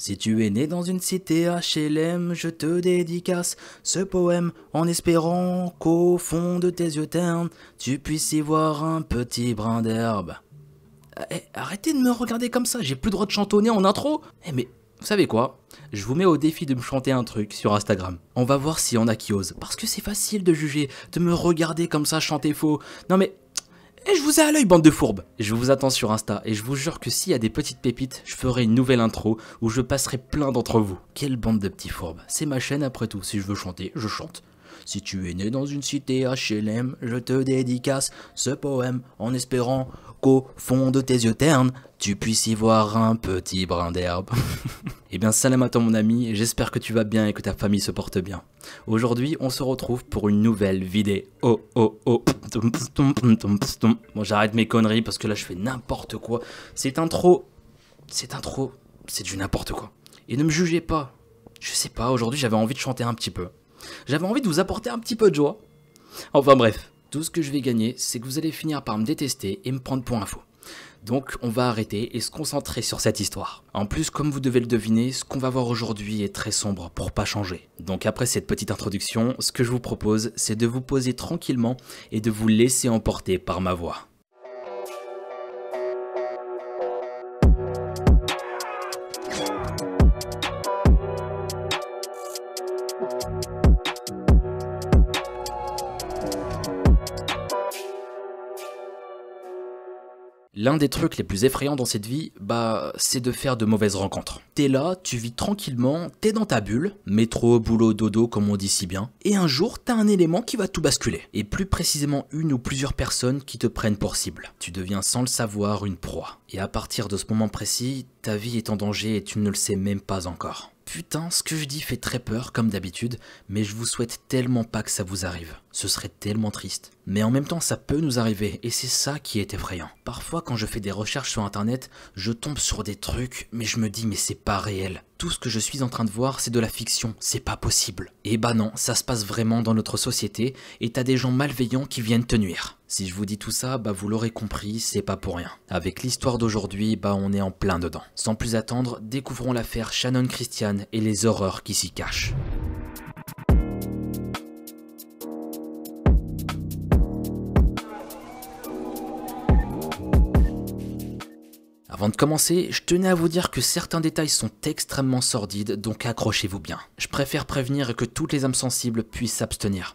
Si tu es né dans une cité HLM, je te dédicace ce poème en espérant qu'au fond de tes yeux ternes, tu puisses y voir un petit brin d'herbe. Eh, arrêtez de me regarder comme ça, j'ai plus le droit de chantonner en intro. Eh mais, vous savez quoi? Je vous mets au défi de me chanter un truc sur Instagram. On va voir s'il y en a qui osent. Parce que c'est facile de juger, de me regarder comme ça chanter faux. Non mais, et je vous ai à l'œil, bande de fourbes Je vous attends sur Insta, et je vous jure que s'il y a des petites pépites, je ferai une nouvelle intro où je passerai plein d'entre vous. Quelle bande de petits fourbes C'est ma chaîne après tout, si je veux chanter, je chante. Si tu es né dans une cité HLM, je te dédicace ce poème en espérant qu'au fond de tes yeux ternes, tu puisses y voir un petit brin d'herbe. eh bien, salam à toi mon ami, j'espère que tu vas bien et que ta famille se porte bien. Aujourd'hui, on se retrouve pour une nouvelle vidéo. Oh oh oh. Bon, j'arrête mes conneries parce que là je fais n'importe quoi. C'est intro. C'est intro. C'est du n'importe quoi. Et ne me jugez pas. Je sais pas, aujourd'hui j'avais envie de chanter un petit peu. J'avais envie de vous apporter un petit peu de joie. Enfin bref, tout ce que je vais gagner, c'est que vous allez finir par me détester et me prendre pour info. Donc on va arrêter et se concentrer sur cette histoire. En plus, comme vous devez le deviner, ce qu'on va voir aujourd'hui est très sombre pour pas changer. Donc après cette petite introduction, ce que je vous propose, c'est de vous poser tranquillement et de vous laisser emporter par ma voix. L'un des trucs les plus effrayants dans cette vie, bah, c'est de faire de mauvaises rencontres. T'es là, tu vis tranquillement, t'es dans ta bulle, métro, boulot, dodo, comme on dit si bien, et un jour, t'as un élément qui va tout basculer. Et plus précisément une ou plusieurs personnes qui te prennent pour cible. Tu deviens sans le savoir une proie. Et à partir de ce moment précis, ta vie est en danger et tu ne le sais même pas encore. Putain, ce que je dis fait très peur, comme d'habitude, mais je vous souhaite tellement pas que ça vous arrive. Ce serait tellement triste. Mais en même temps, ça peut nous arriver, et c'est ça qui est effrayant. Parfois, quand je fais des recherches sur internet, je tombe sur des trucs, mais je me dis, mais c'est pas réel. Tout ce que je suis en train de voir, c'est de la fiction, c'est pas possible. Et bah non, ça se passe vraiment dans notre société, et t'as des gens malveillants qui viennent te nuire. Si je vous dis tout ça, bah vous l'aurez compris, c'est pas pour rien. Avec l'histoire d'aujourd'hui, bah on est en plein dedans. Sans plus attendre, découvrons l'affaire Shannon Christian et les horreurs qui s'y cachent. Avant de commencer, je tenais à vous dire que certains détails sont extrêmement sordides, donc accrochez-vous bien. Je préfère prévenir que toutes les âmes sensibles puissent s'abstenir.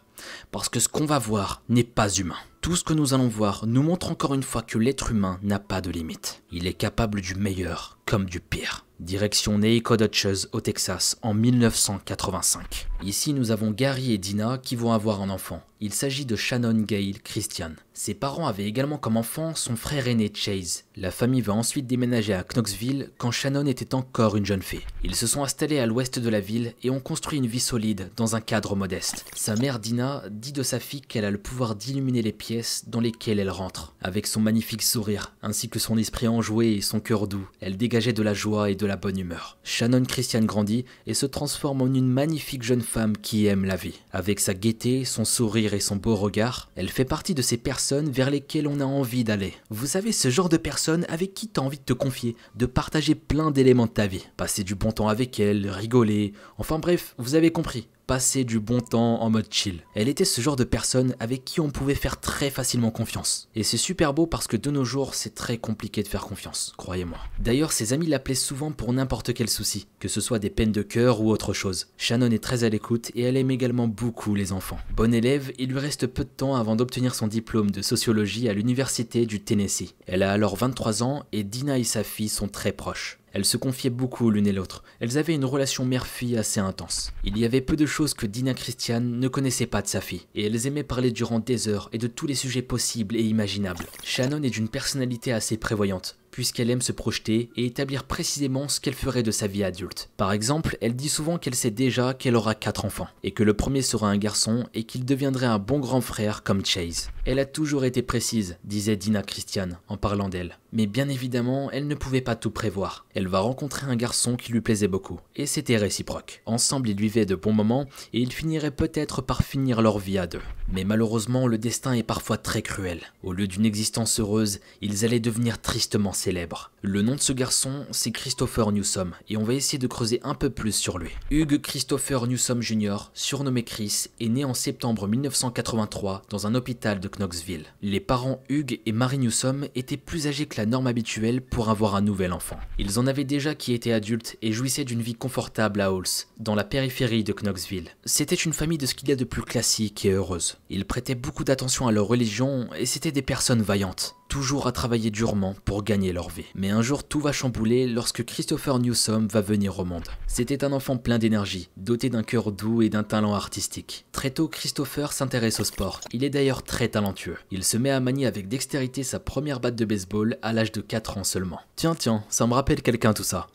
Parce que ce qu'on va voir n'est pas humain. Tout ce que nous allons voir nous montre encore une fois que l'être humain n'a pas de limite. Il est capable du meilleur comme du pire. Direction Nacogdoches au Texas en 1985. Ici nous avons Gary et Dina qui vont avoir un enfant. Il s'agit de Shannon Gail Christian. Ses parents avaient également comme enfant son frère aîné Chase. La famille va ensuite déménager à Knoxville quand Shannon était encore une jeune fille. Ils se sont installés à l'ouest de la ville et ont construit une vie solide dans un cadre modeste. Sa mère Dina dit de sa fille qu'elle a le pouvoir d'illuminer les pièces dans lesquelles elle rentre. Avec son magnifique sourire, ainsi que son esprit enjoué et son cœur doux, elle de la joie et de la bonne humeur. Shannon Christian grandit et se transforme en une magnifique jeune femme qui aime la vie. Avec sa gaieté, son sourire et son beau regard, elle fait partie de ces personnes vers lesquelles on a envie d'aller. Vous savez, ce genre de personnes avec qui tu as envie de te confier, de partager plein d'éléments de ta vie. Passer du bon temps avec elle, rigoler, enfin bref, vous avez compris passer du bon temps en mode chill. Elle était ce genre de personne avec qui on pouvait faire très facilement confiance. Et c'est super beau parce que de nos jours, c'est très compliqué de faire confiance, croyez-moi. D'ailleurs, ses amis l'appelaient souvent pour n'importe quel souci, que ce soit des peines de cœur ou autre chose. Shannon est très à l'écoute et elle aime également beaucoup les enfants. Bonne élève, il lui reste peu de temps avant d'obtenir son diplôme de sociologie à l'université du Tennessee. Elle a alors 23 ans et Dina et sa fille sont très proches. Elles se confiaient beaucoup l'une et l'autre. Elles avaient une relation mère-fille assez intense. Il y avait peu de choses que Dina Christian ne connaissait pas de sa fille, et elles aimaient parler durant des heures et de tous les sujets possibles et imaginables. Shannon est d'une personnalité assez prévoyante puisqu'elle aime se projeter et établir précisément ce qu'elle ferait de sa vie adulte. Par exemple, elle dit souvent qu'elle sait déjà qu'elle aura 4 enfants, et que le premier sera un garçon et qu'il deviendrait un bon grand frère comme Chase. Elle a toujours été précise, disait Dina Christian en parlant d'elle. Mais bien évidemment, elle ne pouvait pas tout prévoir. Elle va rencontrer un garçon qui lui plaisait beaucoup, et c'était réciproque. Ensemble, ils vivaient de bons moments, et ils finiraient peut-être par finir leur vie à deux. Mais malheureusement, le destin est parfois très cruel. Au lieu d'une existence heureuse, ils allaient devenir tristement Le nom de ce garçon, c'est Christopher Newsom, et on va essayer de creuser un peu plus sur lui. Hugh Christopher Newsom Jr., surnommé Chris, est né en septembre 1983 dans un hôpital de Knoxville. Les parents Hugh et Mary Newsom étaient plus âgés que la norme habituelle pour avoir un nouvel enfant. Ils en avaient déjà qui étaient adultes et jouissaient d'une vie confortable à Halls, dans la périphérie de Knoxville. C'était une famille de ce qu'il y a de plus classique et heureuse. Ils prêtaient beaucoup d'attention à leur religion et c'était des personnes vaillantes toujours à travailler durement pour gagner leur vie. Mais un jour tout va chambouler lorsque Christopher Newsom va venir au monde. C'était un enfant plein d'énergie, doté d'un cœur doux et d'un talent artistique. Très tôt, Christopher s'intéresse au sport. Il est d'ailleurs très talentueux. Il se met à manier avec dextérité sa première batte de baseball à l'âge de 4 ans seulement. Tiens tiens, ça me rappelle quelqu'un tout ça.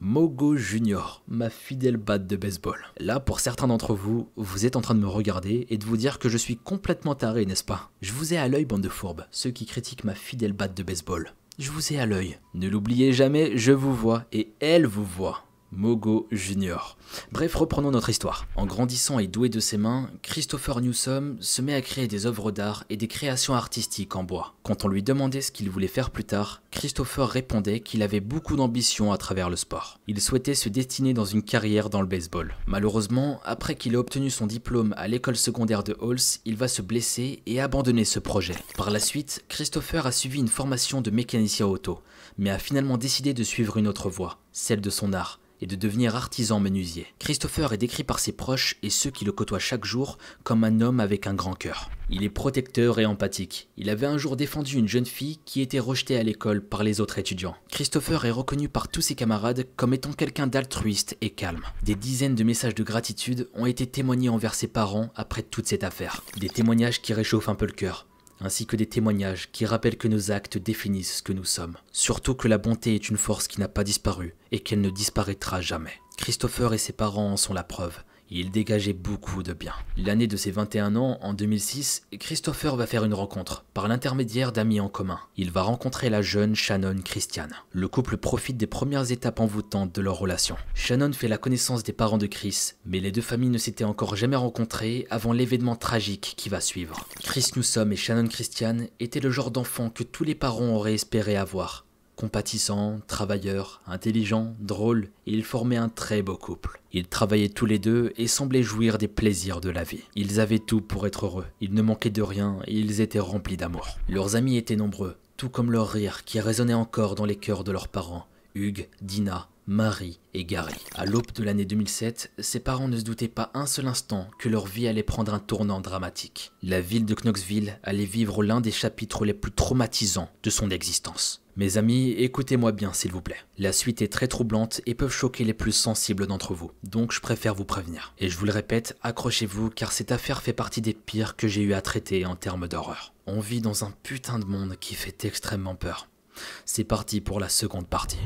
Mogo Junior, ma fidèle batte de baseball. Là, pour certains d'entre vous, vous êtes en train de me regarder et de vous dire que je suis complètement taré, n'est-ce pas? Je vous ai à l'œil, bande de fourbes, ceux qui critiquent ma fidèle batte de baseball. Je vous ai à l'œil. Ne l'oubliez jamais, je vous vois et elle vous voit. Mogo Junior. Bref, reprenons notre histoire. En grandissant et doué de ses mains, Christopher Newsom se met à créer des œuvres d'art et des créations artistiques en bois. Quand on lui demandait ce qu'il voulait faire plus tard, Christopher répondait qu'il avait beaucoup d'ambition à travers le sport. Il souhaitait se destiner dans une carrière dans le baseball. Malheureusement, après qu'il ait obtenu son diplôme à l'école secondaire de Halls, il va se blesser et abandonner ce projet. Par la suite, Christopher a suivi une formation de mécanicien auto, mais a finalement décidé de suivre une autre voie, celle de son art et de devenir artisan menuisier. Christopher est décrit par ses proches et ceux qui le côtoient chaque jour comme un homme avec un grand cœur. Il est protecteur et empathique. Il avait un jour défendu une jeune fille qui était rejetée à l'école par les autres étudiants. Christopher est reconnu par tous ses camarades comme étant quelqu'un d'altruiste et calme. Des dizaines de messages de gratitude ont été témoignés envers ses parents après toute cette affaire. Des témoignages qui réchauffent un peu le cœur ainsi que des témoignages qui rappellent que nos actes définissent ce que nous sommes. Surtout que la bonté est une force qui n'a pas disparu et qu'elle ne disparaîtra jamais. Christopher et ses parents en sont la preuve il dégageait beaucoup de bien. L'année de ses 21 ans, en 2006, Christopher va faire une rencontre, par l'intermédiaire d'amis en commun. Il va rencontrer la jeune Shannon Christian. Le couple profite des premières étapes envoûtantes de leur relation. Shannon fait la connaissance des parents de Chris, mais les deux familles ne s'étaient encore jamais rencontrées avant l'événement tragique qui va suivre. Chris Newsom et Shannon Christian étaient le genre d'enfants que tous les parents auraient espéré avoir compatissant, travailleur, intelligent, drôle, ils formaient un très beau couple. Ils travaillaient tous les deux et semblaient jouir des plaisirs de la vie. Ils avaient tout pour être heureux, ils ne manquaient de rien et ils étaient remplis d'amour. Leurs amis étaient nombreux, tout comme leur rire qui résonnait encore dans les cœurs de leurs parents, Hugues, Dina, Marie et Gary. À l'aube de l'année 2007, ses parents ne se doutaient pas un seul instant que leur vie allait prendre un tournant dramatique. La ville de Knoxville allait vivre l'un des chapitres les plus traumatisants de son existence. Mes amis, écoutez-moi bien s'il vous plaît. La suite est très troublante et peuvent choquer les plus sensibles d'entre vous, donc je préfère vous prévenir. Et je vous le répète, accrochez-vous car cette affaire fait partie des pires que j'ai eu à traiter en termes d'horreur. On vit dans un putain de monde qui fait extrêmement peur. C'est parti pour la seconde partie.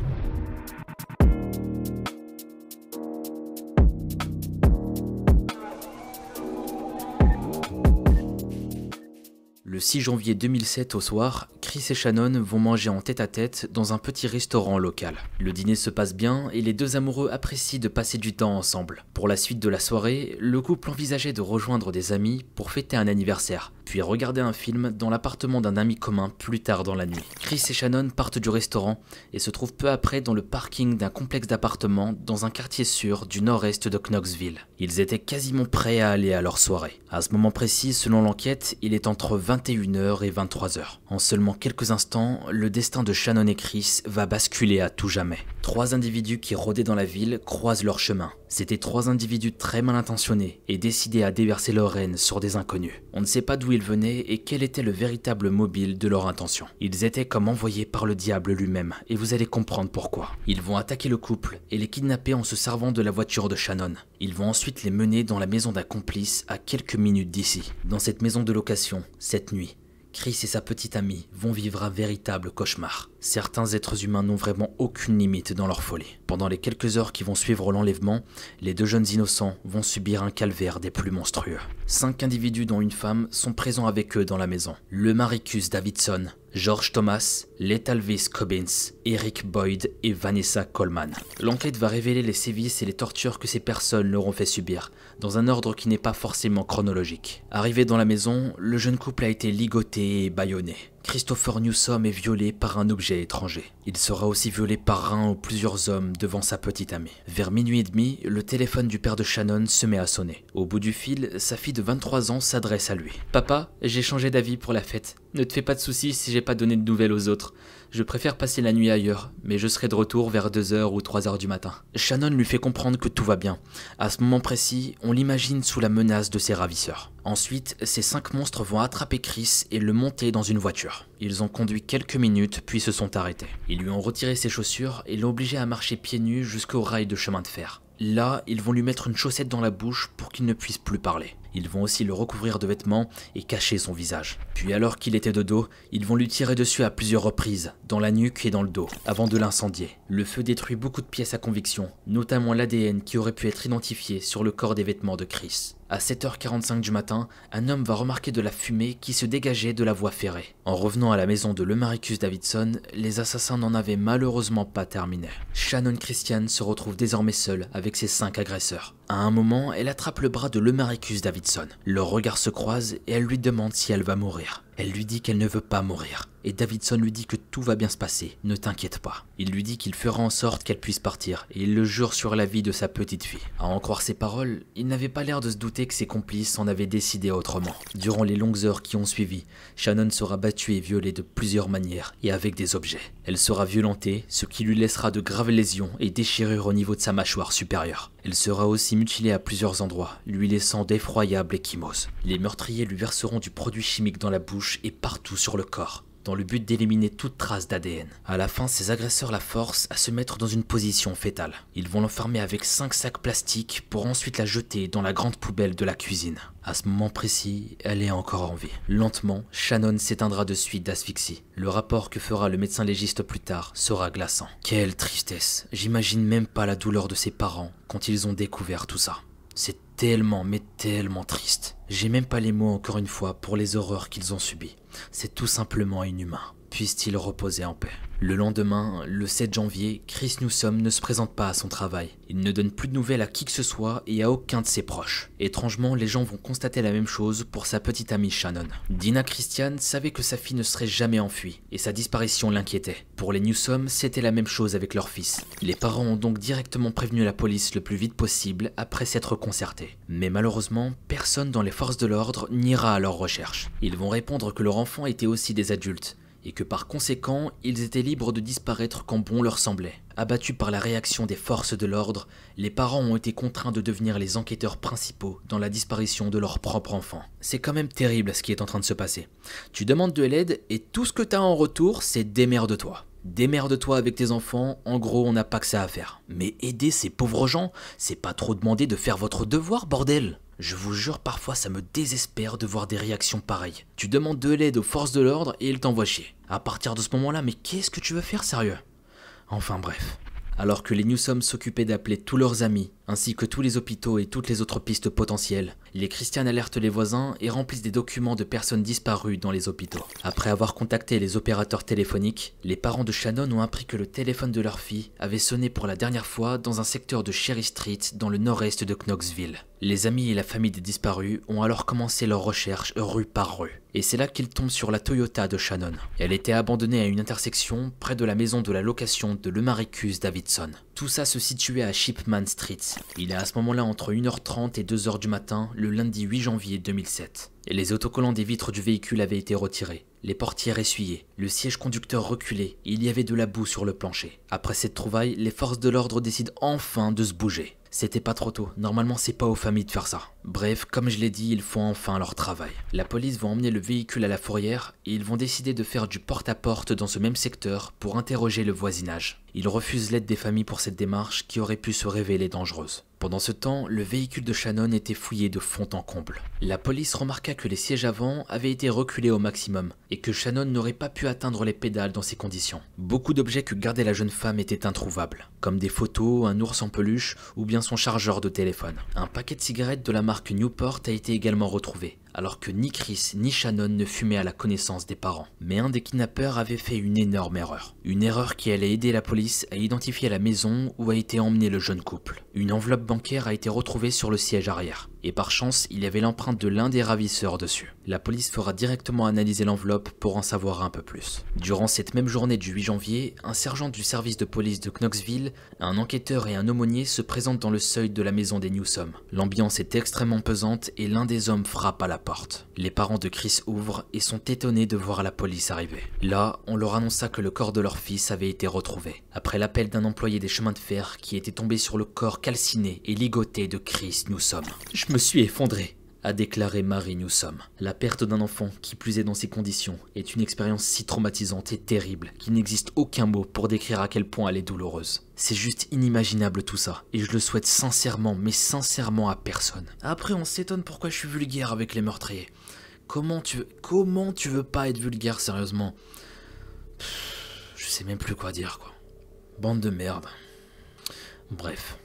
Le 6 janvier 2007 au soir, Chris et Shannon vont manger en tête-à-tête dans un petit restaurant local. Le dîner se passe bien et les deux amoureux apprécient de passer du temps ensemble. Pour la suite de la soirée, le couple envisageait de rejoindre des amis pour fêter un anniversaire, puis regarder un film dans l'appartement d'un ami commun plus tard dans la nuit. Chris et Shannon partent du restaurant et se trouvent peu après dans le parking d'un complexe d'appartements dans un quartier sûr du nord-est de Knoxville. Ils étaient quasiment prêts à aller à leur soirée. À ce moment précis, selon l'enquête, il est entre 21h et 23h. En seulement quelques instants, le destin de Shannon et Chris va basculer à tout jamais. Trois individus qui rôdaient dans la ville croisent leur chemin. C'étaient trois individus très mal intentionnés et décidés à déverser leur haine sur des inconnus. On ne sait pas d'où ils venaient et quel était le véritable mobile de leur intention. Ils étaient comme envoyés par le diable lui-même et vous allez comprendre pourquoi. Ils vont attaquer le couple et les kidnapper en se servant de la voiture de Shannon. Ils vont ensuite les mener dans la maison d'un complice à quelques minutes d'ici. Dans cette maison de location, cette nuit, Chris et sa petite amie vont vivre un véritable cauchemar. Certains êtres humains n'ont vraiment aucune limite dans leur folie. Pendant les quelques heures qui vont suivre l'enlèvement, les deux jeunes innocents vont subir un calvaire des plus monstrueux. Cinq individus dont une femme sont présents avec eux dans la maison. Le Maricus Davidson, George Thomas, Letalvis Cobbins, Eric Boyd et Vanessa Coleman. L'enquête va révéler les sévices et les tortures que ces personnes leur ont fait subir, dans un ordre qui n'est pas forcément chronologique. Arrivé dans la maison, le jeune couple a été ligoté et bâillonné. Christopher Newsom est violé par un objet étranger. Il sera aussi violé par un ou plusieurs hommes devant sa petite amie. Vers minuit et demi, le téléphone du père de Shannon se met à sonner. Au bout du fil, sa fille de 23 ans s'adresse à lui. Papa, j'ai changé d'avis pour la fête. Ne te fais pas de soucis si j'ai pas donné de nouvelles aux autres. Je préfère passer la nuit ailleurs, mais je serai de retour vers 2h ou 3h du matin. Shannon lui fait comprendre que tout va bien. À ce moment précis, on l'imagine sous la menace de ses ravisseurs. Ensuite, ces cinq monstres vont attraper Chris et le monter dans une voiture. Ils ont conduit quelques minutes puis se sont arrêtés. Ils lui ont retiré ses chaussures et l'ont obligé à marcher pieds nus jusqu'au rail de chemin de fer. Là, ils vont lui mettre une chaussette dans la bouche pour qu'il ne puisse plus parler. Ils vont aussi le recouvrir de vêtements et cacher son visage. Puis alors qu'il était de dos, ils vont lui tirer dessus à plusieurs reprises, dans la nuque et dans le dos, avant de l'incendier. Le feu détruit beaucoup de pièces à conviction, notamment l'ADN qui aurait pu être identifié sur le corps des vêtements de Chris. À 7h45 du matin, un homme va remarquer de la fumée qui se dégageait de la voie ferrée. En revenant à la maison de Lemaricus Davidson, les assassins n'en avaient malheureusement pas terminé. Shannon Christian se retrouve désormais seule avec ses cinq agresseurs. À un moment, elle attrape le bras de Lemaricus Davidson. Leurs regards se croisent et elle lui demande si elle va mourir. Elle lui dit qu'elle ne veut pas mourir. Et Davidson lui dit que tout va bien se passer, ne t'inquiète pas. Il lui dit qu'il fera en sorte qu'elle puisse partir, et il le jure sur la vie de sa petite fille. À en croire ses paroles, il n'avait pas l'air de se douter que ses complices en avaient décidé autrement. Durant les longues heures qui ont suivi, Shannon sera battue et violée de plusieurs manières, et avec des objets. Elle sera violentée, ce qui lui laissera de graves lésions et déchirures au niveau de sa mâchoire supérieure. Elle sera aussi mutilée à plusieurs endroits, lui laissant d'effroyables échymoses. Les meurtriers lui verseront du produit chimique dans la bouche et partout sur le corps dans le but d'éliminer toute trace d'ADN. À la fin, ses agresseurs la forcent à se mettre dans une position fétale. Ils vont l'enfermer avec 5 sacs plastiques pour ensuite la jeter dans la grande poubelle de la cuisine. À ce moment précis, elle est encore en vie. Lentement, Shannon s'éteindra de suite d'asphyxie. Le rapport que fera le médecin légiste plus tard sera glaçant. Quelle tristesse. J'imagine même pas la douleur de ses parents quand ils ont découvert tout ça. C'est tellement, mais tellement triste. J'ai même pas les mots encore une fois pour les horreurs qu'ils ont subies. C'est tout simplement inhumain. Puisse-t-il reposer en paix. Le lendemain, le 7 janvier, Chris Newsom ne se présente pas à son travail. Il ne donne plus de nouvelles à qui que ce soit et à aucun de ses proches. Étrangement, les gens vont constater la même chose pour sa petite amie Shannon. Dina Christian savait que sa fille ne serait jamais enfuie et sa disparition l'inquiétait. Pour les Newsom, c'était la même chose avec leur fils. Les parents ont donc directement prévenu la police le plus vite possible après s'être concertés. Mais malheureusement, personne dans les forces de l'ordre n'ira à leur recherche. Ils vont répondre que leur enfant était aussi des adultes et que par conséquent, ils étaient libres de disparaître quand bon leur semblait. Abattus par la réaction des forces de l'ordre, les parents ont été contraints de devenir les enquêteurs principaux dans la disparition de leur propre enfant. C'est quand même terrible ce qui est en train de se passer. Tu demandes de l'aide et tout ce que t'as en retour, c'est démerde-toi. Démerde-toi avec tes enfants, en gros on n'a pas que ça à faire. Mais aider ces pauvres gens, c'est pas trop demander de faire votre devoir, bordel je vous jure, parfois ça me désespère de voir des réactions pareilles. Tu demandes de l'aide aux forces de l'ordre et ils t'envoient chier. À partir de ce moment-là, mais qu'est-ce que tu veux faire sérieux? Enfin bref. Alors que les Newsom s'occupaient d'appeler tous leurs amis, ainsi que tous les hôpitaux et toutes les autres pistes potentielles, les Christians alertent les voisins et remplissent des documents de personnes disparues dans les hôpitaux. Après avoir contacté les opérateurs téléphoniques, les parents de Shannon ont appris que le téléphone de leur fille avait sonné pour la dernière fois dans un secteur de Cherry Street dans le nord-est de Knoxville. Les amis et la famille des disparus ont alors commencé leurs recherches rue par rue. Et c'est là qu'ils tombent sur la Toyota de Shannon. Elle était abandonnée à une intersection près de la maison de la location de Lemaricus Davidson. Tout ça se situait à Shipman Street. Il est à ce moment-là entre 1h30 et 2h du matin, le lundi 8 janvier 2007. Et les autocollants des vitres du véhicule avaient été retirés, les portières essuyées, le siège conducteur reculé, il y avait de la boue sur le plancher. Après cette trouvaille, les forces de l'ordre décident enfin de se bouger. C'était pas trop tôt, normalement c'est pas aux familles de faire ça. Bref, comme je l'ai dit, ils font enfin leur travail. La police va emmener le véhicule à la fourrière et ils vont décider de faire du porte-à-porte dans ce même secteur pour interroger le voisinage. Ils refusent l'aide des familles pour cette démarche qui aurait pu se révéler dangereuse. Pendant ce temps, le véhicule de Shannon était fouillé de fond en comble. La police remarqua que les sièges avant avaient été reculés au maximum et que Shannon n'aurait pas pu atteindre les pédales dans ces conditions. Beaucoup d'objets que gardait la jeune femme étaient introuvables, comme des photos, un ours en peluche ou bien son chargeur de téléphone. Un paquet de cigarettes de la marque Newport a été également retrouvé, alors que ni Chris ni Shannon ne fumaient à la connaissance des parents. Mais un des kidnappeurs avait fait une énorme erreur. Une erreur qui allait aider la police à identifier la maison où a été emmené le jeune couple. Une enveloppe bancaire a été retrouvé sur le siège arrière. Et par chance, il y avait l'empreinte de l'un des ravisseurs dessus. La police fera directement analyser l'enveloppe pour en savoir un peu plus. Durant cette même journée du 8 janvier, un sergent du service de police de Knoxville, un enquêteur et un aumônier se présentent dans le seuil de la maison des Newsom. L'ambiance est extrêmement pesante et l'un des hommes frappe à la porte. Les parents de Chris ouvrent et sont étonnés de voir la police arriver. Là, on leur annonça que le corps de leur fils avait été retrouvé. Après l'appel d'un employé des chemins de fer qui était tombé sur le corps calciné et ligoté de Chris Newsom. Je me suis effondré a déclaré Marie Newsom. La perte d'un enfant, qui plus est dans ces conditions, est une expérience si traumatisante et terrible qu'il n'existe aucun mot pour décrire à quel point elle est douloureuse. C'est juste inimaginable tout ça, et je le souhaite sincèrement, mais sincèrement à personne. Après, on s'étonne pourquoi je suis vulgaire avec les meurtriers. Comment tu comment tu veux pas être vulgaire sérieusement? Je sais même plus quoi dire quoi. Bande de merde. Bref.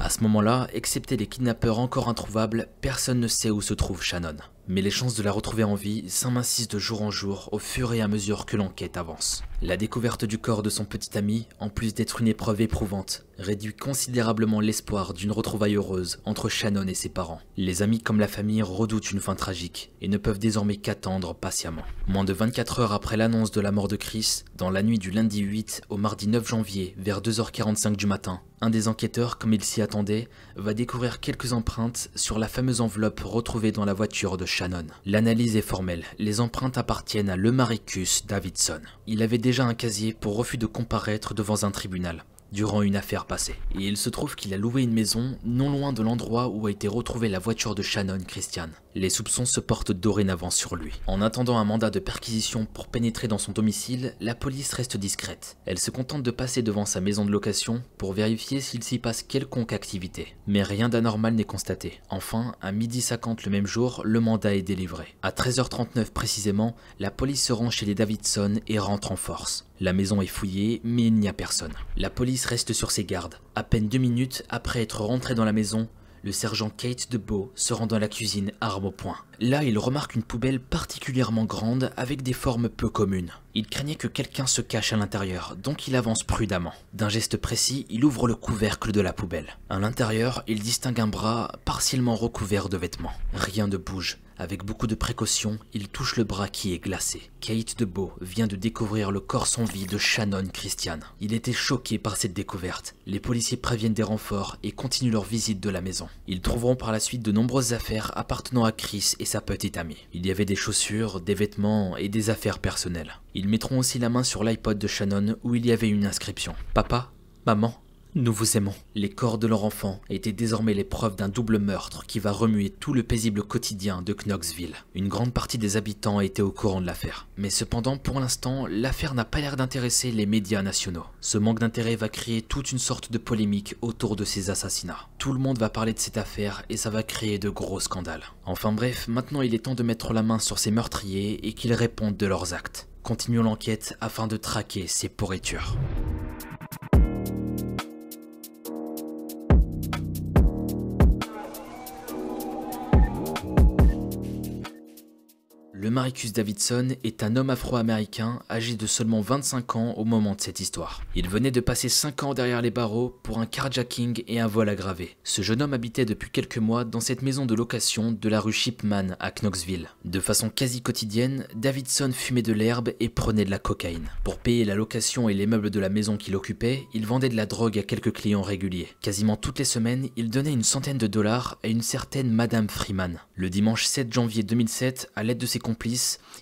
À ce moment-là, excepté les kidnappeurs encore introuvables, personne ne sait où se trouve Shannon. Mais les chances de la retrouver en vie s'amincissent de jour en jour au fur et à mesure que l'enquête avance. La découverte du corps de son petit ami, en plus d'être une épreuve éprouvante, réduit considérablement l'espoir d'une retrouvaille heureuse entre Shannon et ses parents. Les amis comme la famille redoutent une fin tragique et ne peuvent désormais qu'attendre patiemment. Moins de 24 heures après l'annonce de la mort de Chris, dans la nuit du lundi 8 au mardi 9 janvier vers 2h45 du matin, un des enquêteurs, comme il s'y attendait, va découvrir quelques empreintes sur la fameuse enveloppe retrouvée dans la voiture de Shannon. L'analyse est formelle, les empreintes appartiennent à Lemaricus Davidson. Il avait déjà un casier pour refus de comparaître devant un tribunal durant une affaire passée. Et il se trouve qu'il a loué une maison non loin de l'endroit où a été retrouvée la voiture de Shannon Christian. Les soupçons se portent dorénavant sur lui. En attendant un mandat de perquisition pour pénétrer dans son domicile, la police reste discrète. Elle se contente de passer devant sa maison de location pour vérifier s'il s'y passe quelconque activité. Mais rien d'anormal n'est constaté. Enfin, à midi 50 le même jour, le mandat est délivré. À 13h39 précisément, la police se rend chez les Davidson et rentre en force. La maison est fouillée, mais il n'y a personne. La police reste sur ses gardes. À peine deux minutes après être rentré dans la maison, le sergent Kate de se rend dans la cuisine, arme au poing. Là, il remarque une poubelle particulièrement grande avec des formes peu communes. Il craignait que quelqu'un se cache à l'intérieur, donc il avance prudemment. D'un geste précis, il ouvre le couvercle de la poubelle. À l'intérieur, il distingue un bras partiellement recouvert de vêtements. Rien ne bouge. Avec beaucoup de précaution, il touche le bras qui est glacé. Kate de Beau vient de découvrir le corps sans vie de Shannon Christian. Il était choqué par cette découverte. Les policiers préviennent des renforts et continuent leur visite de la maison. Ils trouveront par la suite de nombreuses affaires appartenant à Chris et sa petite amie. Il y avait des chaussures, des vêtements et des affaires personnelles. Ils mettront aussi la main sur l'iPod de Shannon où il y avait une inscription. Papa Maman nous vous aimons. Les corps de leur enfant étaient désormais les preuves d'un double meurtre qui va remuer tout le paisible quotidien de Knoxville. Une grande partie des habitants étaient au courant de l'affaire. Mais cependant, pour l'instant, l'affaire n'a pas l'air d'intéresser les médias nationaux. Ce manque d'intérêt va créer toute une sorte de polémique autour de ces assassinats. Tout le monde va parler de cette affaire et ça va créer de gros scandales. Enfin bref, maintenant il est temps de mettre la main sur ces meurtriers et qu'ils répondent de leurs actes. Continuons l'enquête afin de traquer ces pourritures. Le Maricus Davidson est un homme afro-américain âgé de seulement 25 ans au moment de cette histoire. Il venait de passer 5 ans derrière les barreaux pour un carjacking et un vol aggravé. Ce jeune homme habitait depuis quelques mois dans cette maison de location de la rue Shipman à Knoxville. De façon quasi quotidienne, Davidson fumait de l'herbe et prenait de la cocaïne. Pour payer la location et les meubles de la maison qu'il occupait, il vendait de la drogue à quelques clients réguliers. Quasiment toutes les semaines, il donnait une centaine de dollars à une certaine Madame Freeman. Le dimanche 7 janvier 2007, à l'aide de ses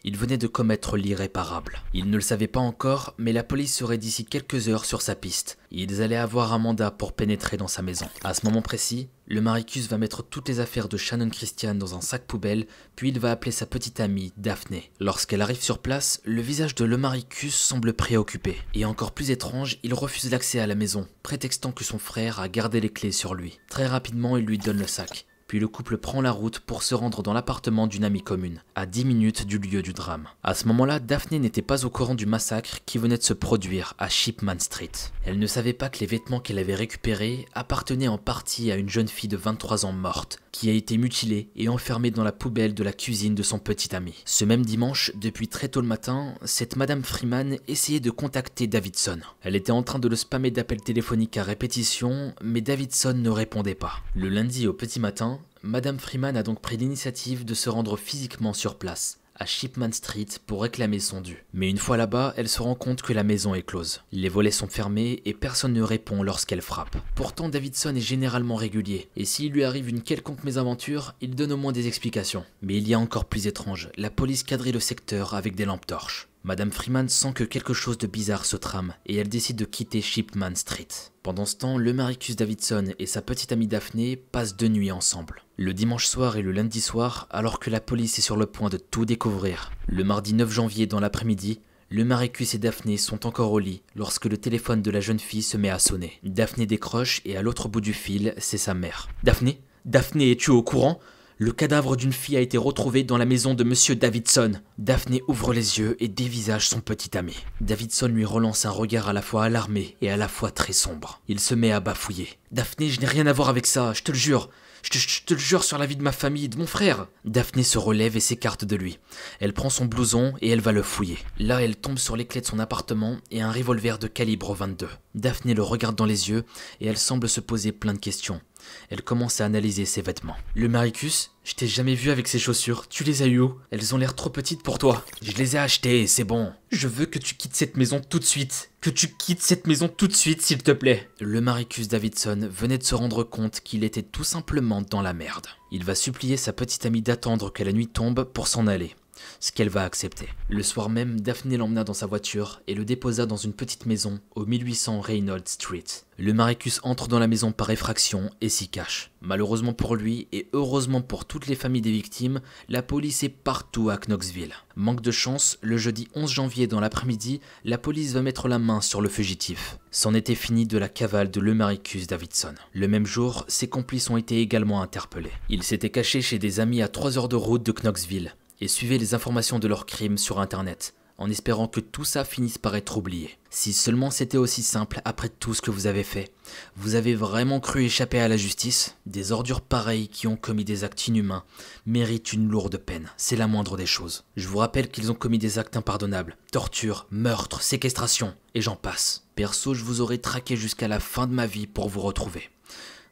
il venait de commettre l'irréparable. Il ne le savait pas encore, mais la police serait d'ici quelques heures sur sa piste. Ils allaient avoir un mandat pour pénétrer dans sa maison. À ce moment précis, le Maricus va mettre toutes les affaires de Shannon Christian dans un sac poubelle, puis il va appeler sa petite amie, Daphné. Lorsqu'elle arrive sur place, le visage de Le Maricus semble préoccupé. Et encore plus étrange, il refuse l'accès à la maison, prétextant que son frère a gardé les clés sur lui. Très rapidement, il lui donne le sac. Puis le couple prend la route pour se rendre dans l'appartement d'une amie commune, à 10 minutes du lieu du drame. À ce moment-là, Daphné n'était pas au courant du massacre qui venait de se produire à Shipman Street. Elle ne savait pas que les vêtements qu'elle avait récupérés appartenaient en partie à une jeune fille de 23 ans morte, qui a été mutilée et enfermée dans la poubelle de la cuisine de son petit ami. Ce même dimanche, depuis très tôt le matin, cette Madame Freeman essayait de contacter Davidson. Elle était en train de le spammer d'appels téléphoniques à répétition, mais Davidson ne répondait pas. Le lundi au petit matin, Madame Freeman a donc pris l'initiative de se rendre physiquement sur place, à Shipman Street, pour réclamer son dû. Mais une fois là-bas, elle se rend compte que la maison est close. Les volets sont fermés et personne ne répond lorsqu'elle frappe. Pourtant, Davidson est généralement régulier, et s'il lui arrive une quelconque mésaventure, il donne au moins des explications. Mais il y a encore plus étrange, la police quadrille le secteur avec des lampes torches. Madame Freeman sent que quelque chose de bizarre se trame et elle décide de quitter Shipman Street. Pendant ce temps, le Maricus Davidson et sa petite amie Daphné passent deux nuits ensemble. Le dimanche soir et le lundi soir, alors que la police est sur le point de tout découvrir. Le mardi 9 janvier dans l'après-midi, le Maricus et Daphné sont encore au lit lorsque le téléphone de la jeune fille se met à sonner. Daphné décroche et à l'autre bout du fil, c'est sa mère. Daphné? Daphné, es-tu au courant? Le cadavre d'une fille a été retrouvé dans la maison de Monsieur Davidson. Daphné ouvre les yeux et dévisage son petit ami. Davidson lui relance un regard à la fois alarmé et à la fois très sombre. Il se met à bafouiller. Daphné, je n'ai rien à voir avec ça, je te le jure. Je te, le jure sur la vie de ma famille, de mon frère. Daphné se relève et s'écarte de lui. Elle prend son blouson et elle va le fouiller. Là, elle tombe sur les clés de son appartement et un revolver de calibre 22. Daphné le regarde dans les yeux et elle semble se poser plein de questions. Elle commence à analyser ses vêtements. Le Maricus, je t'ai jamais vu avec ces chaussures. Tu les as eu où? Elles ont l'air trop petites pour toi. Je les ai achetées, c'est bon. Je veux que tu quittes cette maison tout de suite. Que tu quittes cette maison tout de suite, s'il te plaît. Le Maricus Davidson venait de se rendre compte qu'il était tout simplement dans la merde. Il va supplier sa petite amie d'attendre que la nuit tombe pour s'en aller ce qu'elle va accepter. Le soir même, Daphné l'emmena dans sa voiture et le déposa dans une petite maison au 1800 Reynolds Street. Le Maricus entre dans la maison par effraction et s'y cache. Malheureusement pour lui et heureusement pour toutes les familles des victimes, la police est partout à Knoxville. Manque de chance, le jeudi 11 janvier dans l'après-midi, la police va mettre la main sur le fugitif. C'en était fini de la cavale de Le Maricus Davidson. Le même jour, ses complices ont été également interpellés. Il s'était caché chez des amis à 3 heures de route de Knoxville et suivez les informations de leurs crimes sur internet, en espérant que tout ça finisse par être oublié. Si seulement c'était aussi simple après tout ce que vous avez fait, vous avez vraiment cru échapper à la justice? Des ordures pareilles qui ont commis des actes inhumains méritent une lourde peine, c'est la moindre des choses. Je vous rappelle qu'ils ont commis des actes impardonnables, torture, meurtre, séquestration, et j'en passe. Perso, je vous aurais traqué jusqu'à la fin de ma vie pour vous retrouver.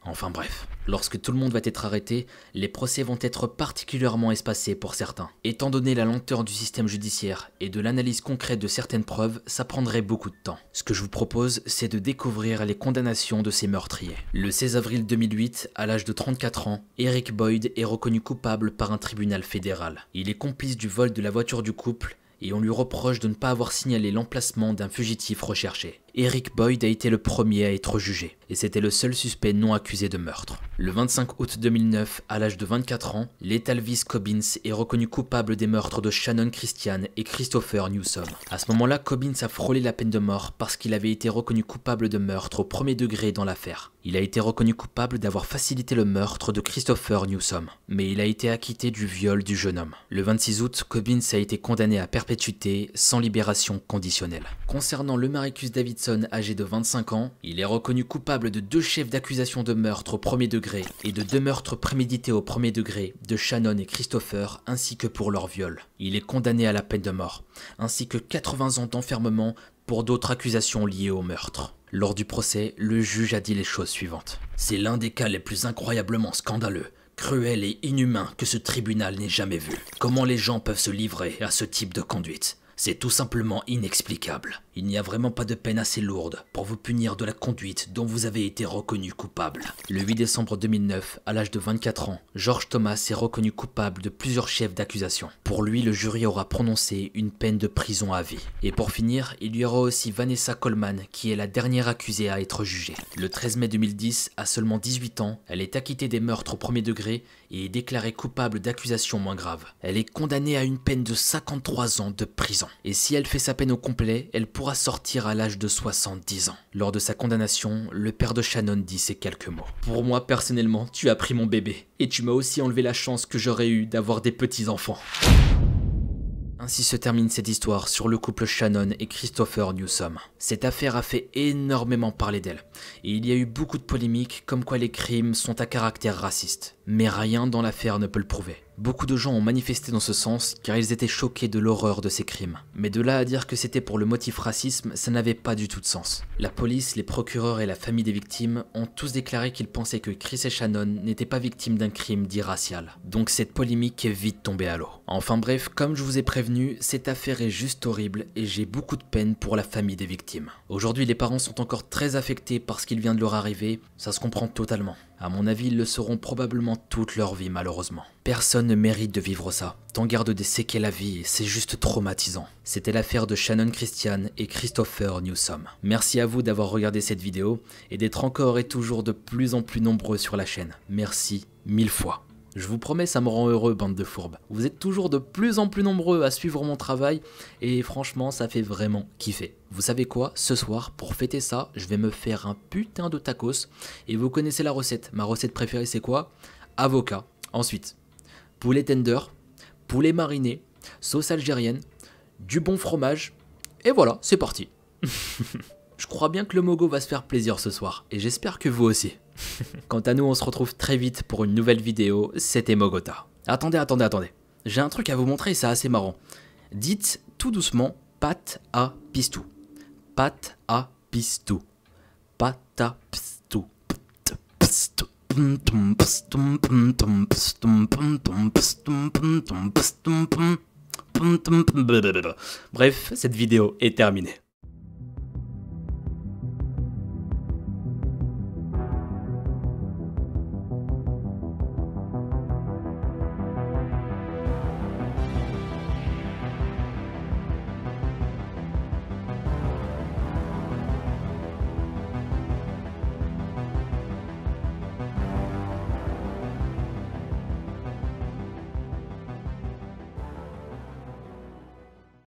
Enfin bref, lorsque tout le monde va être arrêté, les procès vont être particulièrement espacés pour certains. Étant donné la lenteur du système judiciaire et de l'analyse concrète de certaines preuves, ça prendrait beaucoup de temps. Ce que je vous propose, c'est de découvrir les condamnations de ces meurtriers. Le 16 avril 2008, à l'âge de 34 ans, Eric Boyd est reconnu coupable par un tribunal fédéral. Il est complice du vol de la voiture du couple et on lui reproche de ne pas avoir signalé l'emplacement d'un fugitif recherché. Eric Boyd a été le premier à être jugé, et c'était le seul suspect non accusé de meurtre. Le 25 août 2009, à l'âge de 24 ans, Letalvis Cobbins est reconnu coupable des meurtres de Shannon Christian et Christopher Newsom. À ce moment-là, Cobbins a frôlé la peine de mort parce qu'il avait été reconnu coupable de meurtre au premier degré dans l'affaire. Il a été reconnu coupable d'avoir facilité le meurtre de Christopher Newsom, mais il a été acquitté du viol du jeune homme. Le 26 août, Cobbins a été condamné à perpétuité sans libération conditionnelle. Concernant le Maricus Davidson âgé de 25 ans, il est reconnu coupable de deux chefs d'accusation de meurtre au premier degré et de deux meurtres prémédités au premier degré de Shannon et Christopher ainsi que pour leur viol. Il est condamné à la peine de mort, ainsi que 80 ans d'enfermement pour d'autres accusations liées au meurtre. Lors du procès, le juge a dit les choses suivantes. C'est l'un des cas les plus incroyablement scandaleux, cruels et inhumains que ce tribunal n'ait jamais vu. Comment les gens peuvent se livrer à ce type de conduite? C'est tout simplement inexplicable. Il n'y a vraiment pas de peine assez lourde pour vous punir de la conduite dont vous avez été reconnu coupable. Le 8 décembre 2009, à l'âge de 24 ans, George Thomas est reconnu coupable de plusieurs chefs d'accusation. Pour lui, le jury aura prononcé une peine de prison à vie. Et pour finir, il y aura aussi Vanessa Coleman, qui est la dernière accusée à être jugée. Le 13 mai 2010, à seulement 18 ans, elle est acquittée des meurtres au premier degré et est déclarée coupable d'accusations moins graves. Elle est condamnée à une peine de 53 ans de prison. Et si elle fait sa peine au complet, elle pourra sortir à l'âge de 70 ans. Lors de sa condamnation, le père de Shannon dit ces quelques mots. Pour moi, personnellement, tu as pris mon bébé. Et tu m'as aussi enlevé la chance que j'aurais eu d'avoir des petits-enfants. Ainsi se termine cette histoire sur le couple Shannon et Christopher Newsom. Cette affaire a fait énormément parler d'elle, et il y a eu beaucoup de polémiques comme quoi les crimes sont à caractère raciste. Mais rien dans l'affaire ne peut le prouver. Beaucoup de gens ont manifesté dans ce sens car ils étaient choqués de l'horreur de ces crimes. Mais de là à dire que c'était pour le motif racisme, ça n'avait pas du tout de sens. La police, les procureurs et la famille des victimes ont tous déclaré qu'ils pensaient que Chris et Shannon n'étaient pas victimes d'un crime dit racial. Donc cette polémique est vite tombée à l'eau. Enfin bref, comme je vous ai prévenu, cette affaire est juste horrible et j'ai beaucoup de peine pour la famille des victimes. Aujourd'hui les parents sont encore très affectés par ce qu'il vient de leur arriver, ça se comprend totalement. À mon avis, ils le seront probablement toute leur vie malheureusement. Personne ne mérite de vivre ça. T'en garde des séquelles à vie et c'est juste traumatisant. C'était l'affaire de Shannon Christian et Christopher Newsom. Merci à vous d'avoir regardé cette vidéo et d'être encore et toujours de plus en plus nombreux sur la chaîne. Merci mille fois. Je vous promets, ça me rend heureux, bande de fourbes. Vous êtes toujours de plus en plus nombreux à suivre mon travail, et franchement, ça fait vraiment kiffer. Vous savez quoi? Ce soir, pour fêter ça, je vais me faire un putain de tacos, et vous connaissez la recette. Ma recette préférée, c'est quoi? Avocat. Ensuite, poulet tender, poulet mariné, sauce algérienne, du bon fromage, et voilà, c'est parti. je crois bien que le Mogo va se faire plaisir ce soir, et j'espère que vous aussi. Quant à nous, on se retrouve très vite pour une nouvelle vidéo, c'était Mogota. Attendez, attendez, attendez. J'ai un truc à vous montrer, c'est assez marrant. Dites tout doucement pat à pistou. Pat à pistou. Pat à pistou. Bref, cette vidéo est terminée.